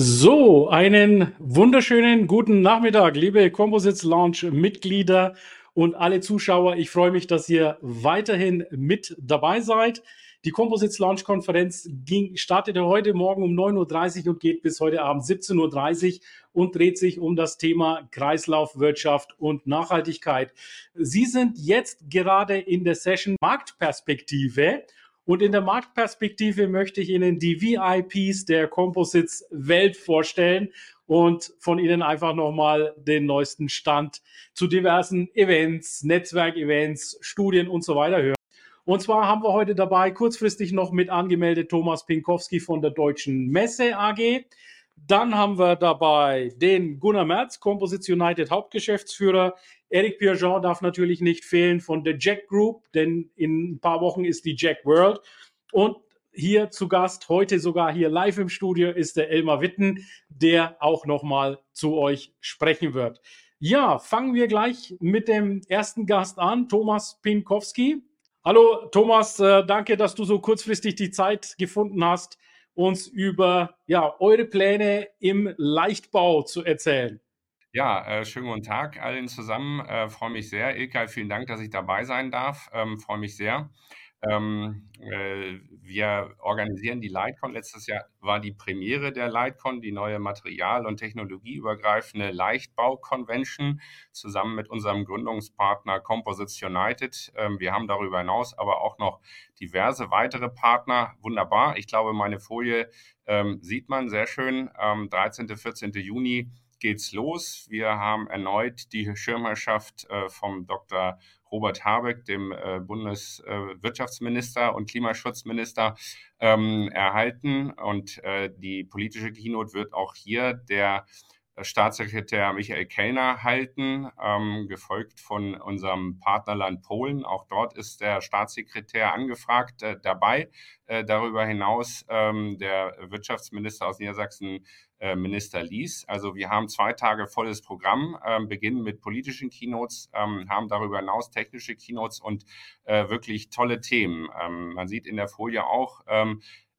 So, einen wunderschönen guten Nachmittag, liebe Composites Launch Mitglieder und alle Zuschauer. Ich freue mich, dass ihr weiterhin mit dabei seid. Die Composites Launch Konferenz ging, startete heute Morgen um 9.30 Uhr und geht bis heute Abend 17.30 Uhr und dreht sich um das Thema Kreislaufwirtschaft und Nachhaltigkeit. Sie sind jetzt gerade in der Session Marktperspektive und in der Marktperspektive möchte ich Ihnen die VIPs der Composites Welt vorstellen und von Ihnen einfach nochmal den neuesten Stand zu diversen Events, Netzwerkevents, Studien und so weiter hören. Und zwar haben wir heute dabei kurzfristig noch mit angemeldet Thomas Pinkowski von der Deutschen Messe AG. Dann haben wir dabei den Gunnar Merz, Composites United Hauptgeschäftsführer. Eric Pierjean darf natürlich nicht fehlen von der Jack Group, denn in ein paar Wochen ist die Jack World. Und hier zu Gast, heute sogar hier live im Studio, ist der Elmar Witten, der auch nochmal zu euch sprechen wird. Ja, fangen wir gleich mit dem ersten Gast an, Thomas Pinkowski. Hallo Thomas, äh, danke, dass du so kurzfristig die Zeit gefunden hast, uns über ja, eure Pläne im Leichtbau zu erzählen. Ja, äh, schönen guten Tag allen zusammen. Äh, freue mich sehr. Ilkay, vielen Dank, dass ich dabei sein darf. Ähm, freue mich sehr. Ähm, äh, wir organisieren die Lightcon. Letztes Jahr war die Premiere der Lightcon, die neue material- und technologieübergreifende Leichtbau-Convention, zusammen mit unserem Gründungspartner Composites United. Ähm, wir haben darüber hinaus aber auch noch diverse weitere Partner. Wunderbar. Ich glaube, meine Folie ähm, sieht man sehr schön. Ähm, 13. 14. Juni geht's los. Wir haben erneut die Schirmherrschaft äh, vom Dr. Robert Habeck, dem äh, Bundeswirtschaftsminister und Klimaschutzminister, ähm, erhalten. Und äh, die politische Keynote wird auch hier der Staatssekretär Michael Kellner halten, ähm, gefolgt von unserem Partnerland Polen. Auch dort ist der Staatssekretär angefragt äh, dabei. Äh, darüber hinaus ähm, der Wirtschaftsminister aus Niedersachsen äh, Minister Lies. Also wir haben zwei Tage volles Programm, ähm, beginnen mit politischen Keynotes, ähm, haben darüber hinaus technische Keynotes und äh, wirklich tolle Themen. Ähm, man sieht in der Folie auch,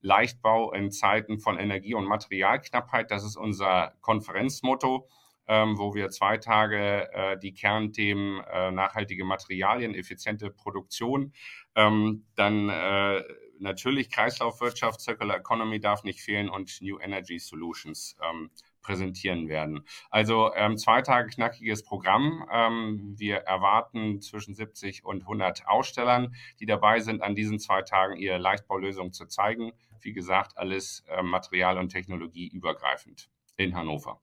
Leichtbau in Zeiten von Energie- und Materialknappheit. Das ist unser Konferenzmotto, ähm, wo wir zwei Tage äh, die Kernthemen äh, nachhaltige Materialien, effiziente Produktion, ähm, dann äh, natürlich Kreislaufwirtschaft, Circular Economy darf nicht fehlen und New Energy Solutions ähm, präsentieren werden. Also ähm, zwei Tage knackiges Programm. Ähm, wir erwarten zwischen 70 und 100 Ausstellern, die dabei sind, an diesen zwei Tagen ihre Leichtbaulösung zu zeigen. Wie gesagt, alles äh, Material- und Technologie übergreifend in Hannover.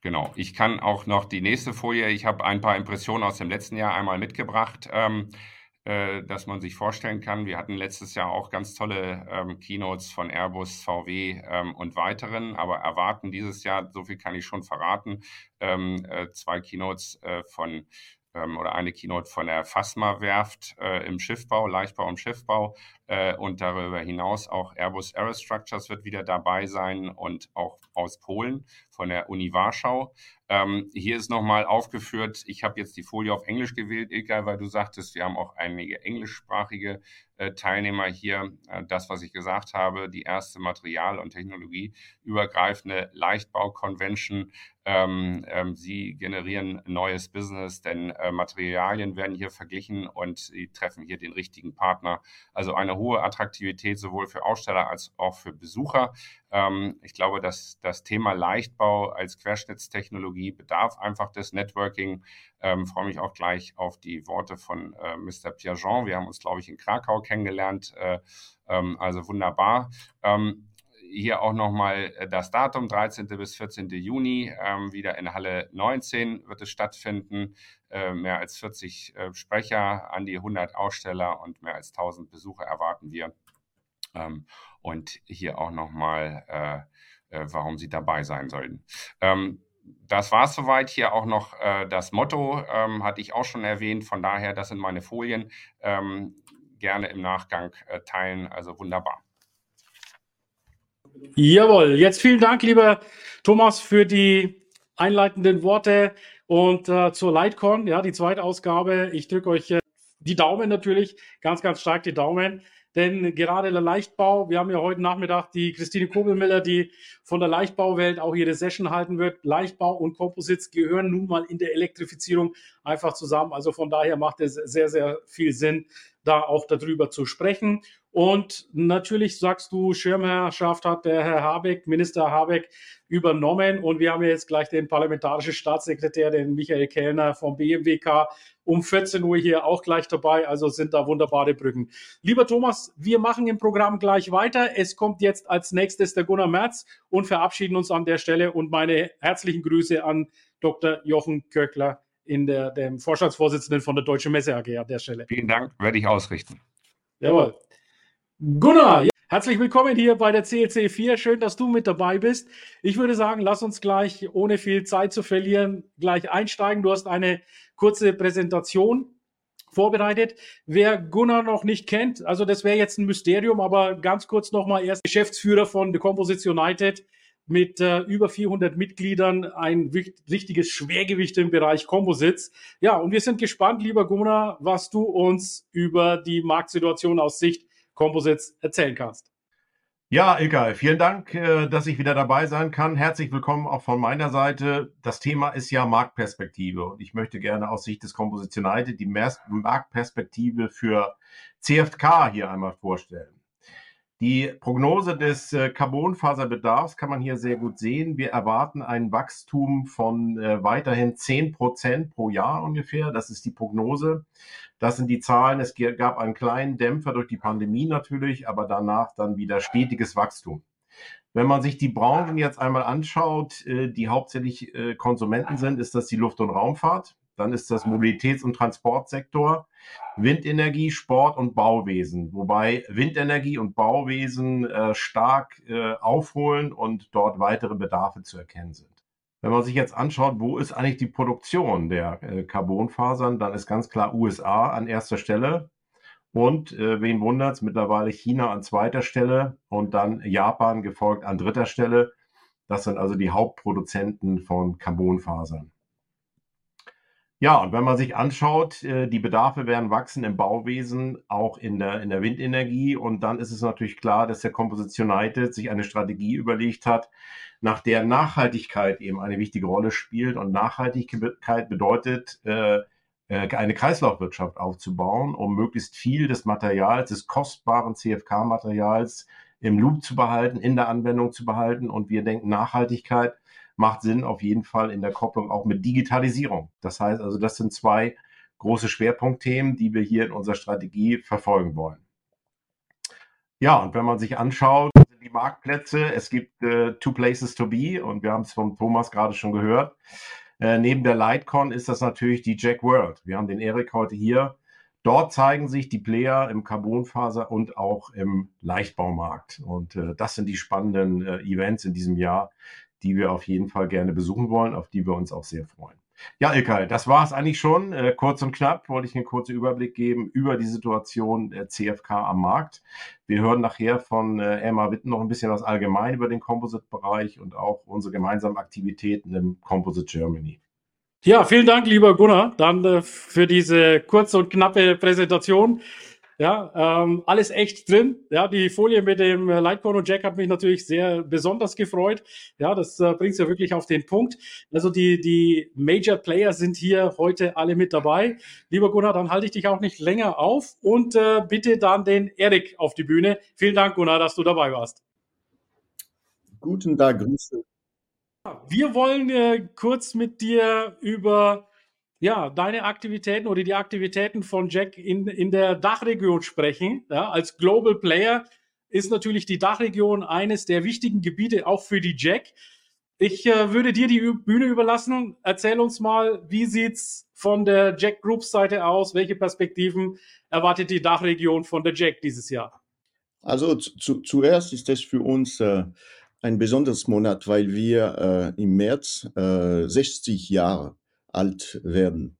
Genau. Ich kann auch noch die nächste Folie. Ich habe ein paar Impressionen aus dem letzten Jahr einmal mitgebracht. Ähm, äh, dass man sich vorstellen kann. Wir hatten letztes Jahr auch ganz tolle ähm, Keynotes von Airbus, VW ähm, und weiteren, aber erwarten dieses Jahr, so viel kann ich schon verraten, ähm, äh, zwei Keynotes äh, von ähm, oder eine Keynote von der Fasma-Werft äh, im Schiffbau, Leichtbau und Schiffbau. Äh, und darüber hinaus auch Airbus Aerostructures wird wieder dabei sein und auch aus Polen von der Uni Warschau. Ähm, hier ist nochmal aufgeführt, ich habe jetzt die Folie auf Englisch gewählt, Ilka, weil du sagtest, wir haben auch einige englischsprachige äh, Teilnehmer hier. Äh, das, was ich gesagt habe, die erste Material- und Technologieübergreifende Leichtbau-Convention. Ähm, ähm, sie generieren neues Business, denn äh, Materialien werden hier verglichen und sie treffen hier den richtigen Partner. Also eine hohe Attraktivität sowohl für Aussteller als auch für Besucher. Ähm, ich glaube, dass das Thema Leichtbau als Querschnittstechnologie bedarf einfach des Networking. Ähm, freue mich auch gleich auf die Worte von äh, Mr. Piaget. Wir haben uns, glaube ich, in Krakau kennengelernt. Äh, ähm, also wunderbar. Ähm, hier auch nochmal äh, das Datum, 13. bis 14. Juni, ähm, wieder in Halle 19 wird es stattfinden. Äh, mehr als 40 äh, Sprecher, an die 100 Aussteller und mehr als 1000 Besucher erwarten wir. Ähm, und hier auch nochmal, äh, äh, warum Sie dabei sein sollten. Ähm, das war es soweit. Hier auch noch äh, das Motto, ähm, hatte ich auch schon erwähnt. Von daher, das sind meine Folien. Ähm, gerne im Nachgang äh, teilen. Also wunderbar. Jawohl, jetzt vielen Dank, lieber Thomas, für die einleitenden Worte und äh, zur Lightcon, ja, die zweite Ausgabe. Ich drücke euch äh, die Daumen natürlich, ganz, ganz stark die Daumen. Denn gerade der Leichtbau, wir haben ja heute Nachmittag die Christine Kobelmiller, die von der Leichtbauwelt auch ihre Session halten wird. Leichtbau und Composites gehören nun mal in der Elektrifizierung einfach zusammen. Also von daher macht es sehr, sehr viel Sinn, da auch darüber zu sprechen. Und natürlich sagst du, Schirmherrschaft hat der Herr Habeck, Minister Habeck, übernommen. Und wir haben jetzt gleich den parlamentarischen Staatssekretär, den Michael Kellner vom BMWK, um 14 Uhr hier auch gleich dabei. Also sind da wunderbare Brücken. Lieber Thomas, wir machen im Programm gleich weiter. Es kommt jetzt als nächstes der Gunnar Merz und verabschieden uns an der Stelle. Und meine herzlichen Grüße an Dr. Jochen Köckler in der, dem Vorstandsvorsitzenden von der Deutschen Messe AG an der Stelle. Vielen Dank, werde ich ausrichten. Jawohl. Gunnar, ja, herzlich willkommen hier bei der CLC 4. Schön, dass du mit dabei bist. Ich würde sagen, lass uns gleich, ohne viel Zeit zu verlieren, gleich einsteigen. Du hast eine kurze Präsentation vorbereitet. Wer Gunnar noch nicht kennt, also das wäre jetzt ein Mysterium, aber ganz kurz nochmal, er ist Geschäftsführer von The Composites United mit äh, über 400 Mitgliedern, ein richtiges Schwergewicht im Bereich Composites. Ja, und wir sind gespannt, lieber Gunnar, was du uns über die Marktsituation aus Sicht Composites erzählen kannst. Ja, Ilkay, vielen Dank, äh, dass ich wieder dabei sein kann. Herzlich willkommen auch von meiner Seite. Das Thema ist ja Marktperspektive und ich möchte gerne aus Sicht des Composites United die Marktperspektive für CFK hier einmal vorstellen. Die Prognose des äh, Carbonfaserbedarfs kann man hier sehr gut sehen. Wir erwarten ein Wachstum von äh, weiterhin 10 Prozent pro Jahr ungefähr. Das ist die Prognose. Das sind die Zahlen. Es gab einen kleinen Dämpfer durch die Pandemie natürlich, aber danach dann wieder stetiges Wachstum. Wenn man sich die Branchen jetzt einmal anschaut, äh, die hauptsächlich Konsumenten sind, ist das die Luft- und Raumfahrt. Dann ist das Mobilitäts- und Transportsektor, Windenergie, Sport und Bauwesen. Wobei Windenergie und Bauwesen äh, stark äh, aufholen und dort weitere Bedarfe zu erkennen sind. Wenn man sich jetzt anschaut, wo ist eigentlich die Produktion der äh, Carbonfasern, dann ist ganz klar USA an erster Stelle. Und äh, wen wundert es, mittlerweile China an zweiter Stelle und dann Japan gefolgt an dritter Stelle. Das sind also die Hauptproduzenten von Carbonfasern. Ja, und wenn man sich anschaut, äh, die Bedarfe werden wachsen im Bauwesen, auch in der, in der Windenergie. Und dann ist es natürlich klar, dass der Composition United sich eine Strategie überlegt hat, nach der Nachhaltigkeit eben eine wichtige Rolle spielt. Und Nachhaltigkeit bedeutet, äh, äh, eine Kreislaufwirtschaft aufzubauen, um möglichst viel des Materials, des kostbaren CFK-Materials im Loop zu behalten, in der Anwendung zu behalten. Und wir denken, Nachhaltigkeit macht Sinn auf jeden Fall in der Kopplung auch mit Digitalisierung. Das heißt also, das sind zwei große Schwerpunktthemen, die wir hier in unserer Strategie verfolgen wollen. Ja, und wenn man sich anschaut, die Marktplätze, es gibt äh, Two Places to Be und wir haben es von Thomas gerade schon gehört. Äh, neben der Lightcon ist das natürlich die Jack World. Wir haben den Erik heute hier. Dort zeigen sich die Player im Carbonfaser und auch im Leichtbaumarkt. Und äh, das sind die spannenden äh, Events in diesem Jahr, die wir auf jeden Fall gerne besuchen wollen, auf die wir uns auch sehr freuen. Ja, Ilkay, das war es eigentlich schon. Äh, kurz und knapp wollte ich einen kurzen Überblick geben über die Situation der CFK am Markt. Wir hören nachher von äh, Emma Witten noch ein bisschen was allgemein über den Composite-Bereich und auch unsere gemeinsamen Aktivitäten im Composite Germany. Ja, vielen Dank, lieber Gunnar, dann äh, für diese kurze und knappe Präsentation. Ja, ähm, alles echt drin. Ja, die Folie mit dem äh, Lightcone und Jack hat mich natürlich sehr besonders gefreut. Ja, das äh, bringt es ja wirklich auf den Punkt. Also die, die Major Player sind hier heute alle mit dabei. Lieber Gunnar, dann halte ich dich auch nicht länger auf und äh, bitte dann den Erik auf die Bühne. Vielen Dank, Gunnar, dass du dabei warst. Guten Tag, Grüße. Wir wollen äh, kurz mit dir über ja, deine Aktivitäten oder die Aktivitäten von Jack in, in der Dachregion sprechen. Ja, als Global Player ist natürlich die Dachregion eines der wichtigen Gebiete auch für die Jack. Ich äh, würde dir die Bühne überlassen. Erzähl uns mal, wie sieht's von der Jack Groups Seite aus? Welche Perspektiven erwartet die Dachregion von der Jack dieses Jahr? Also zu, zuerst ist es für uns äh, ein besonderes Monat, weil wir äh, im März äh, 60 Jahre alt werden.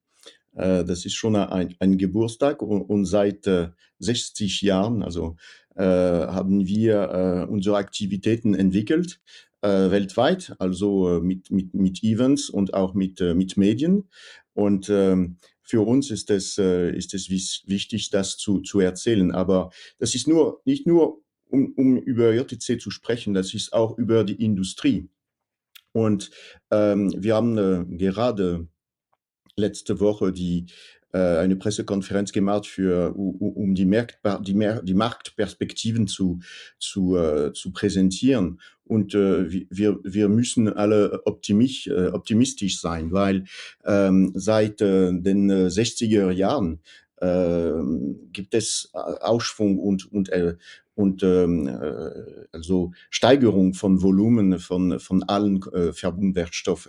Äh, das ist schon ein, ein Geburtstag und, seit äh, 60 Jahren, also äh, haben wir äh, unsere Aktivitäten entwickelt äh, weltweit, also äh, mit, mit, mit Events und auch mit, äh, mit Medien. Und ähm, für uns ist es, äh, ist es wichtig, das zu, zu erzählen. Aber das ist nur, nicht nur, um, um über JTC zu sprechen, das ist auch über die Industrie. Und ähm, wir haben äh, gerade letzte Woche die, äh, eine Pressekonferenz gemacht für, um die, Markt, die, die Marktperspektiven zu, zu, äh, zu präsentieren. Und äh, wir, wir müssen alle optimistisch, äh, optimistisch sein, weil ähm, seit äh, den 60er Jahren äh, gibt es Aufschwung und, und, äh, und ähm, äh, also Steigerung von Volumen von, von allen äh, Verbundwertstoffe.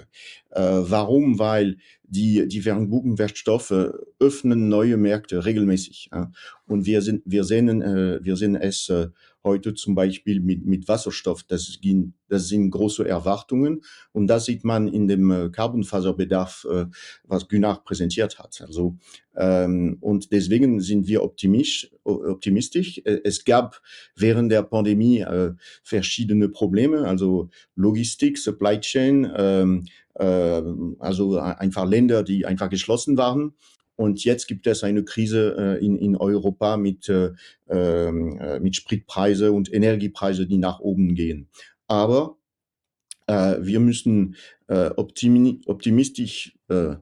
Äh, warum? Weil die, die Verbundwertstoffe öffnen neue Märkte regelmäßig. Ja? Und wir, sind, wir, sehen, äh, wir sehen es äh, heute zum Beispiel mit, mit Wasserstoff. Das, ging, das sind große Erwartungen und das sieht man in dem äh, Carbonfaserbedarf, äh, was Gunnar präsentiert hat. Also, ähm, und deswegen sind wir optimistisch. optimistisch. Äh, es gab während der Pandemie äh, verschiedene Probleme, also Logistik, Supply Chain, ähm, äh, also einfach Länder, die einfach geschlossen waren. Und jetzt gibt es eine Krise äh, in, in Europa mit, äh, ähm, äh, mit Spritpreise und Energiepreise, die nach oben gehen. Aber äh, wir müssen äh, optimi optimistisch äh,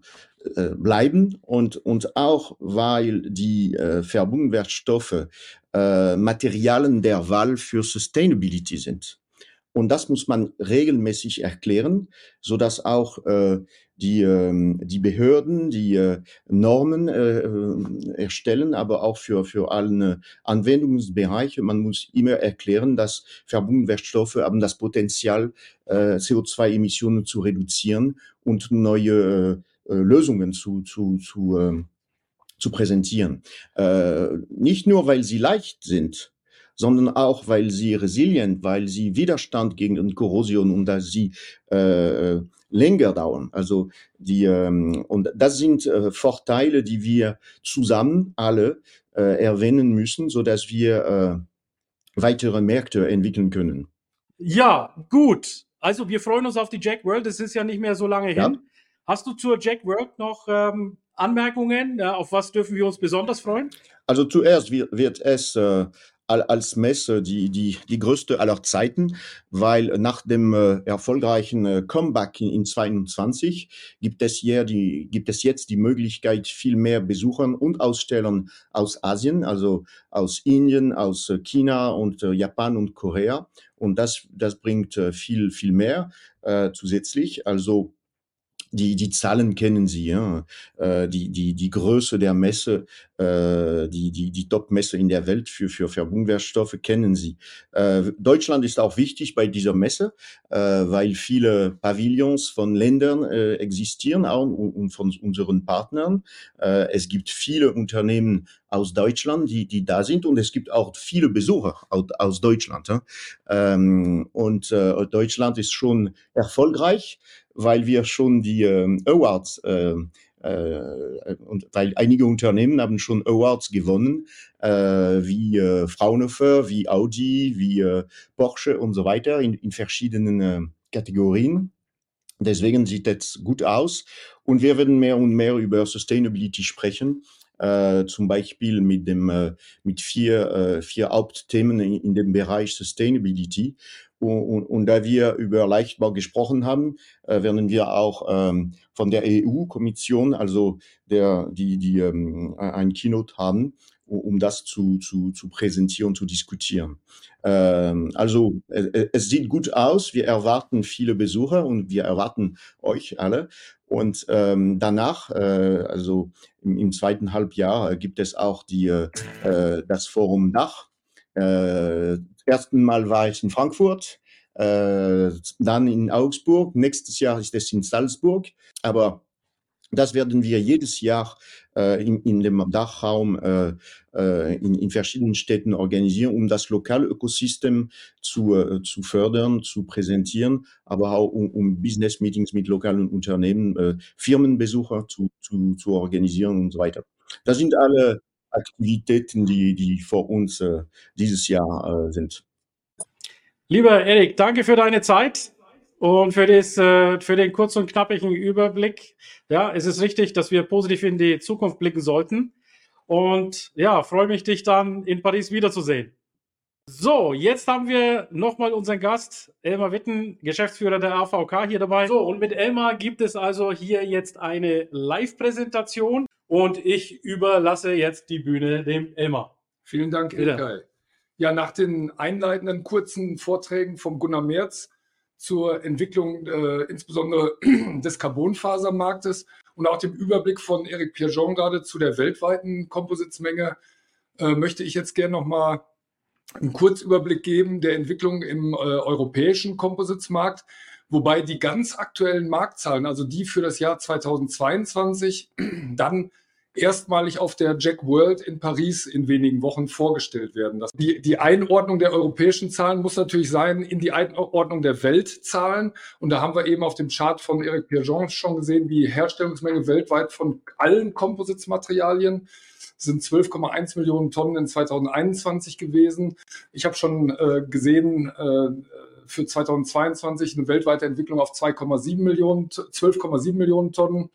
bleiben und, und auch, weil die Verbundwertstoffe Materialien der Wahl für Sustainability sind. Und das muss man regelmäßig erklären, so dass auch äh, die, äh, die Behörden die äh, Normen äh, äh, erstellen, aber auch für, für alle Anwendungsbereiche. Man muss immer erklären, dass Verbundwertstoffe haben das Potenzial, äh, CO2-Emissionen zu reduzieren und neue äh, Lösungen zu, zu, zu, äh, zu präsentieren. Äh, nicht nur, weil sie leicht sind, sondern auch, weil sie resilient, weil sie Widerstand gegen Korrosion und dass sie äh, länger dauern. Also die ähm, und das sind äh, Vorteile, die wir zusammen alle äh, erwähnen müssen, so dass wir äh, weitere Märkte entwickeln können. Ja, gut. Also wir freuen uns auf die Jack World. Es ist ja nicht mehr so lange ja. hin. Hast du zur Jack World noch ähm, Anmerkungen? Auf was dürfen wir uns besonders freuen? Also zuerst wird, wird es äh, als Messe die, die, die größte aller Zeiten, weil nach dem äh, erfolgreichen äh, Comeback in, in 22 gibt es, hier die, gibt es jetzt die Möglichkeit, viel mehr Besuchern und Ausstellern aus Asien, also aus Indien, aus äh, China und äh, Japan und Korea. Und das, das bringt äh, viel, viel mehr äh, zusätzlich. Also die, die Zahlen kennen Sie, ja. Äh, die, die, die Größe der Messe, äh, die, die, die Top-Messe in der Welt für, für Verbundwertstoffe kennen Sie. Äh, Deutschland ist auch wichtig bei dieser Messe, weil viele Pavillons von Ländern existieren auch und, von unseren Partnern. Es gibt viele Unternehmen aus Deutschland, die, die da sind und es gibt auch viele Besucher aus, Deutschland. Ähm, und Deutschland ist schon erfolgreich weil wir schon die äh, Awards äh, äh, und weil einige Unternehmen haben schon Awards gewonnen, äh, wie äh, Fraunhofer, wie Audi, wie äh, Porsche und so weiter in, in verschiedenen äh, Kategorien. Deswegen sieht es gut aus und wir werden mehr und mehr über Sustainability sprechen. Äh, zum Beispiel mit dem äh, mit vier äh, vier Hauptthemen in, in dem Bereich Sustainability und, und, und da wir über Leichtbau gesprochen haben, äh, werden wir auch ähm, von der EU-Kommission, also der, die, die ähm, ein Keynote haben, um das zu, zu, zu präsentieren, zu diskutieren. Ähm, also es, es sieht gut aus, wir erwarten viele Besucher und wir erwarten euch alle. Und ähm, danach, äh, also im, im zweiten Halbjahr, äh, gibt es auch die, äh, das Forum Dach. Ersten Mal war ich in Frankfurt, äh, dann in Augsburg, nächstes Jahr ist es in Salzburg, aber Das werden wir jedes Jahr äh, in, in dem Dachraum äh, äh, in, in verschiedenen Städten organisieren, um das lokale Ökosystem zu, äh, zu fördern, zu präsentieren, aber auch um, um Business-Meetings mit lokalen Unternehmen, äh, Firmenbesucher zu, zu, zu organisieren und so weiter. Das sind alle Aktivitäten, die, die vor uns äh, dieses Jahr äh, sind. Lieber Erik, danke für deine Zeit. Und für, das, äh, für den kurzen und knappigen Überblick, ja, es ist richtig, dass wir positiv in die Zukunft blicken sollten. Und ja, freue mich, dich dann in Paris wiederzusehen. So, jetzt haben wir nochmal unseren Gast, Elmar Witten, Geschäftsführer der AVK hier dabei. So, und mit Elmar gibt es also hier jetzt eine Live-Präsentation und ich überlasse jetzt die Bühne dem Elmar. Vielen Dank, Ilkay. Ja, nach den einleitenden kurzen Vorträgen vom Gunnar Merz zur Entwicklung äh, insbesondere des Carbonfasermarktes und auch dem Überblick von Eric Pierjon gerade zu der weltweiten Kompositsmenge äh, möchte ich jetzt gerne nochmal einen Kurzüberblick geben der Entwicklung im äh, europäischen Kompositsmarkt, wobei die ganz aktuellen Marktzahlen, also die für das Jahr 2022, dann erstmalig auf der Jack World in Paris in wenigen Wochen vorgestellt werden. Das, die, die Einordnung der europäischen Zahlen muss natürlich sein in die Einordnung der Weltzahlen. Und da haben wir eben auf dem Chart von Eric Pierjon schon gesehen, die Herstellungsmenge weltweit von allen Kompositsmaterialien sind 12,1 Millionen Tonnen in 2021 gewesen. Ich habe schon äh, gesehen, äh, für 2022 eine weltweite Entwicklung auf 2,7 Millionen, 12,7 Millionen Tonnen.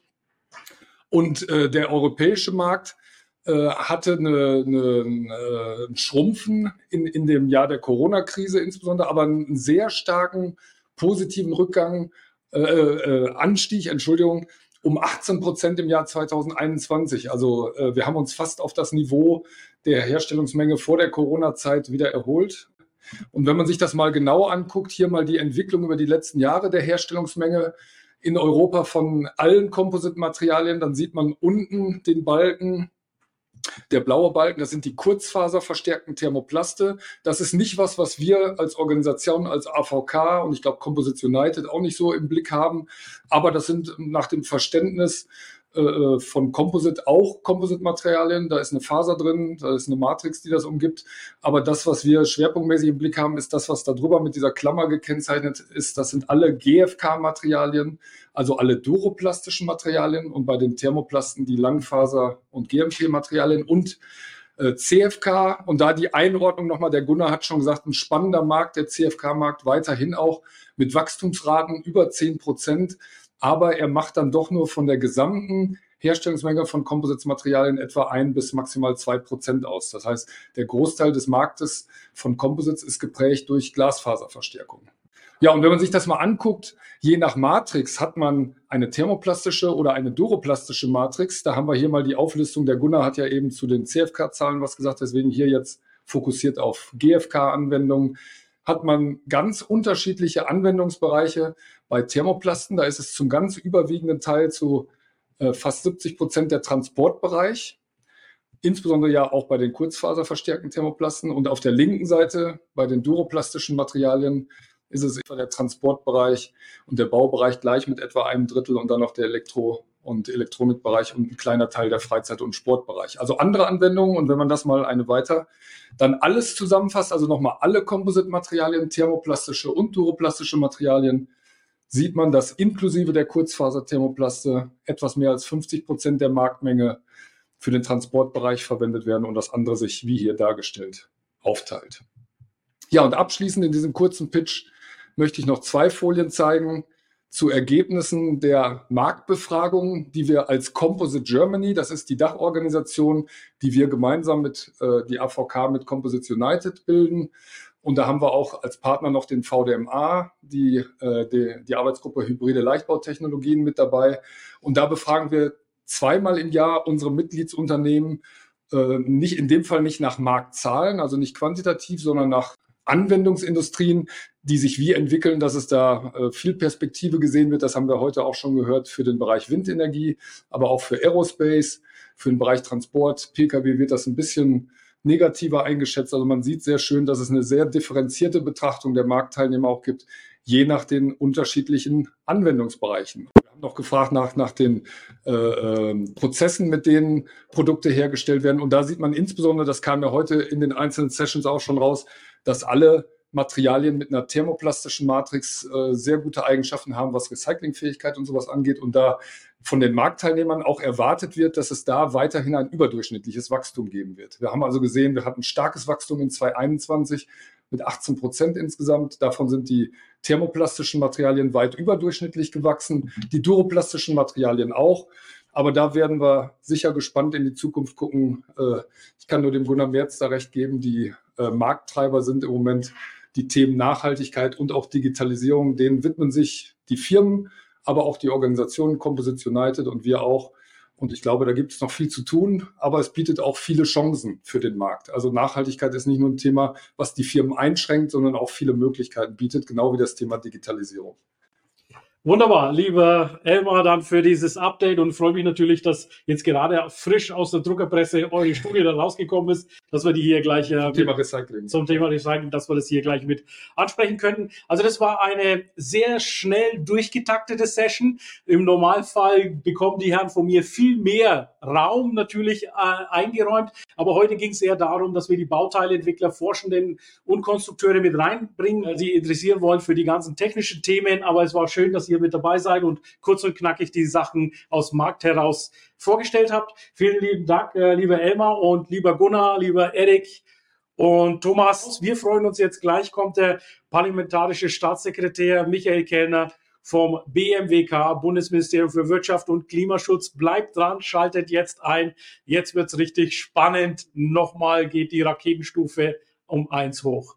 Und äh, der europäische Markt äh, hatte eine, eine, ein Schrumpfen in, in dem Jahr der Corona-Krise insbesondere, aber einen sehr starken positiven Rückgang, äh, äh, Anstieg, Entschuldigung, um 18 Prozent im Jahr 2021. Also äh, wir haben uns fast auf das Niveau der Herstellungsmenge vor der Corona-Zeit wieder erholt. Und wenn man sich das mal genau anguckt, hier mal die Entwicklung über die letzten Jahre der Herstellungsmenge, in Europa von allen Kompositmaterialien. Dann sieht man unten den Balken. Der blaue Balken, das sind die kurzfaserverstärkten Thermoplaste. Das ist nicht was, was wir als Organisation, als AVK und ich glaube Composite United auch nicht so im Blick haben. Aber das sind nach dem Verständnis äh, äh, von Composite auch Composite-Materialien. Da ist eine Faser drin, da ist eine Matrix, die das umgibt. Aber das, was wir schwerpunktmäßig im Blick haben, ist das, was da drüber mit dieser Klammer gekennzeichnet ist. Das sind alle GFK-Materialien, also alle duroplastischen Materialien und bei den Thermoplasten die Langfaser- und GMP-Materialien und äh, CFK und da die Einordnung nochmal, der Gunnar hat schon gesagt, ein spannender Markt, der CFK-Markt weiterhin auch mit Wachstumsraten über 10 Prozent aber er macht dann doch nur von der gesamten Herstellungsmenge von Composites-Materialien etwa ein bis maximal zwei Prozent aus. Das heißt, der Großteil des Marktes von Composites ist geprägt durch Glasfaserverstärkung. Ja, und wenn man sich das mal anguckt, je nach Matrix hat man eine thermoplastische oder eine duroplastische Matrix. Da haben wir hier mal die Auflistung. Der Gunnar hat ja eben zu den CFK-Zahlen was gesagt, deswegen hier jetzt fokussiert auf GFK-Anwendungen hat man ganz unterschiedliche Anwendungsbereiche. Bei Thermoplasten, da ist es zum ganz überwiegenden Teil zu äh, fast 70 Prozent der Transportbereich, insbesondere ja auch bei den kurzfaserverstärkten Thermoplasten. Und auf der linken Seite bei den duroplastischen Materialien ist es etwa der Transportbereich und der Baubereich gleich mit etwa einem Drittel und dann noch der Elektro- und Elektronikbereich und ein kleiner Teil der Freizeit- und Sportbereich. Also andere Anwendungen und wenn man das mal eine weiter dann alles zusammenfasst, also nochmal alle Composite-Materialien, thermoplastische und duroplastische Materialien, sieht man, dass inklusive der Kurzfaser-Thermoplaste etwas mehr als 50 Prozent der Marktmenge für den Transportbereich verwendet werden und das andere sich, wie hier dargestellt, aufteilt. Ja, und abschließend in diesem kurzen Pitch möchte ich noch zwei Folien zeigen zu Ergebnissen der Marktbefragung, die wir als Composite Germany, das ist die Dachorganisation, die wir gemeinsam mit äh, die AVK mit Composite United bilden. Und da haben wir auch als Partner noch den VDMA, die, äh, die, die Arbeitsgruppe Hybride Leichtbautechnologien mit dabei. Und da befragen wir zweimal im Jahr unsere Mitgliedsunternehmen, äh, nicht in dem Fall nicht nach Marktzahlen, also nicht quantitativ, sondern nach Anwendungsindustrien, die sich wie entwickeln, dass es da äh, viel Perspektive gesehen wird. Das haben wir heute auch schon gehört für den Bereich Windenergie, aber auch für Aerospace, für den Bereich Transport. Pkw wird das ein bisschen negativer eingeschätzt. Also man sieht sehr schön, dass es eine sehr differenzierte Betrachtung der Marktteilnehmer auch gibt, je nach den unterschiedlichen Anwendungsbereichen. Wir haben noch gefragt nach, nach den äh, äh, Prozessen, mit denen Produkte hergestellt werden. Und da sieht man insbesondere, das kam ja heute in den einzelnen Sessions auch schon raus, dass alle Materialien mit einer thermoplastischen Matrix äh, sehr gute Eigenschaften haben, was Recyclingfähigkeit und sowas angeht. Und da von den Marktteilnehmern auch erwartet wird, dass es da weiterhin ein überdurchschnittliches Wachstum geben wird. Wir haben also gesehen, wir hatten starkes Wachstum in 2021 mit 18 Prozent insgesamt. Davon sind die thermoplastischen Materialien weit überdurchschnittlich gewachsen, die duroplastischen Materialien auch. Aber da werden wir sicher gespannt in die Zukunft gucken. Äh, ich kann nur dem Gunnar Merz da recht geben, die äh, Markttreiber sind im Moment die Themen Nachhaltigkeit und auch Digitalisierung, denen widmen sich die Firmen, aber auch die Organisation Composite United und wir auch. Und ich glaube, da gibt es noch viel zu tun, aber es bietet auch viele Chancen für den Markt. Also Nachhaltigkeit ist nicht nur ein Thema, was die Firmen einschränkt, sondern auch viele Möglichkeiten bietet, genau wie das Thema Digitalisierung. Wunderbar, lieber Elmar, dann für dieses Update und freue mich natürlich, dass jetzt gerade frisch aus der Druckerpresse eure Studie dann rausgekommen ist, dass wir die hier gleich äh, zum Thema Recycling, zum Thema Recycling, dass wir das hier gleich mit ansprechen könnten. Also das war eine sehr schnell durchgetaktete Session. Im Normalfall bekommen die Herren von mir viel mehr Raum natürlich äh, eingeräumt, aber heute ging es eher darum, dass wir die Bauteileentwickler, Forschenden und Konstrukteure mit reinbringen, die interessieren wollen für die ganzen technischen Themen. Aber es war schön, dass ihr mit dabei seid und kurz und knackig die Sachen aus Markt heraus vorgestellt habt. Vielen lieben Dank, äh, lieber Elmar und lieber Gunnar, lieber Erik und Thomas. Wir freuen uns jetzt gleich, kommt der parlamentarische Staatssekretär Michael Kellner vom BMWK, Bundesministerium für Wirtschaft und Klimaschutz. Bleibt dran, schaltet jetzt ein. Jetzt wird's richtig spannend. Nochmal geht die Raketenstufe um eins hoch.